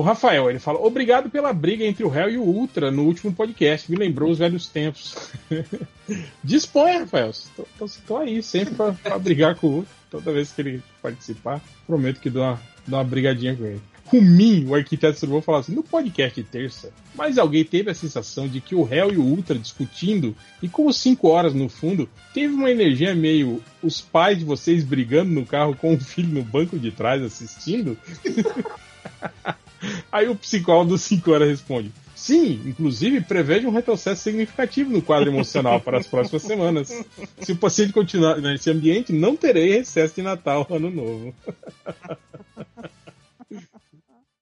O Rafael, ele fala: Obrigado pela briga entre o réu e o Ultra no último podcast. Me lembrou os velhos tempos. Disponha, Rafael. Estou aí sempre para brigar com o Ultra. Toda vez que ele participar, prometo que dou uma, dou uma brigadinha com ele. Rumin, o arquiteto Survou, fala assim: no podcast de terça, mas alguém teve a sensação de que o réu e o Ultra discutindo, e como cinco horas no fundo, teve uma energia meio os pais de vocês brigando no carro com o filho no banco de trás assistindo? Aí o psicólogo dos 5 horas responde: Sim, inclusive preveja um retrocesso significativo no quadro emocional para as próximas semanas. Se o paciente continuar nesse ambiente, não terei recesso de Natal, Ano Novo.